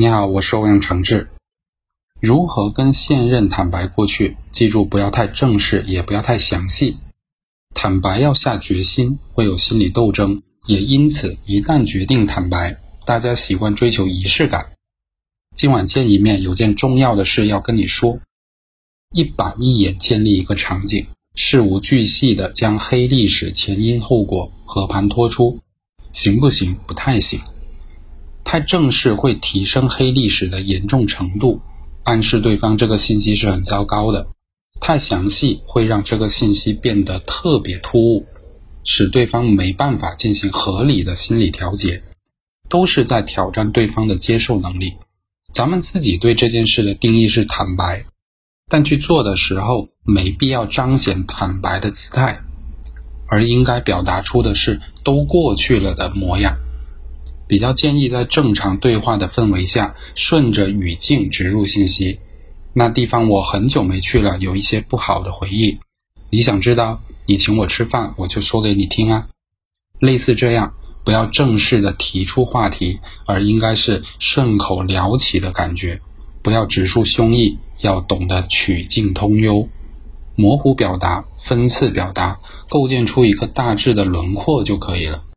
你好，我是欧阳承志。如何跟现任坦白过去？记住，不要太正式，也不要太详细。坦白要下决心，会有心理斗争，也因此，一旦决定坦白，大家习惯追求仪式感。今晚见一面，有件重要的事要跟你说。一板一眼建立一个场景，事无巨细的将黑历史前因后果和盘托出，行不行？不太行。太正式会提升黑历史的严重程度，暗示对方这个信息是很糟糕的；太详细会让这个信息变得特别突兀，使对方没办法进行合理的心理调节，都是在挑战对方的接受能力。咱们自己对这件事的定义是坦白，但去做的时候没必要彰显坦白的姿态，而应该表达出的是都过去了的模样。比较建议在正常对话的氛围下，顺着语境植入信息。那地方我很久没去了，有一些不好的回忆。你想知道？你请我吃饭，我就说给你听啊。类似这样，不要正式的提出话题，而应该是顺口聊起的感觉。不要直抒胸臆，要懂得曲径通幽，模糊表达、分次表达，构建出一个大致的轮廓就可以了。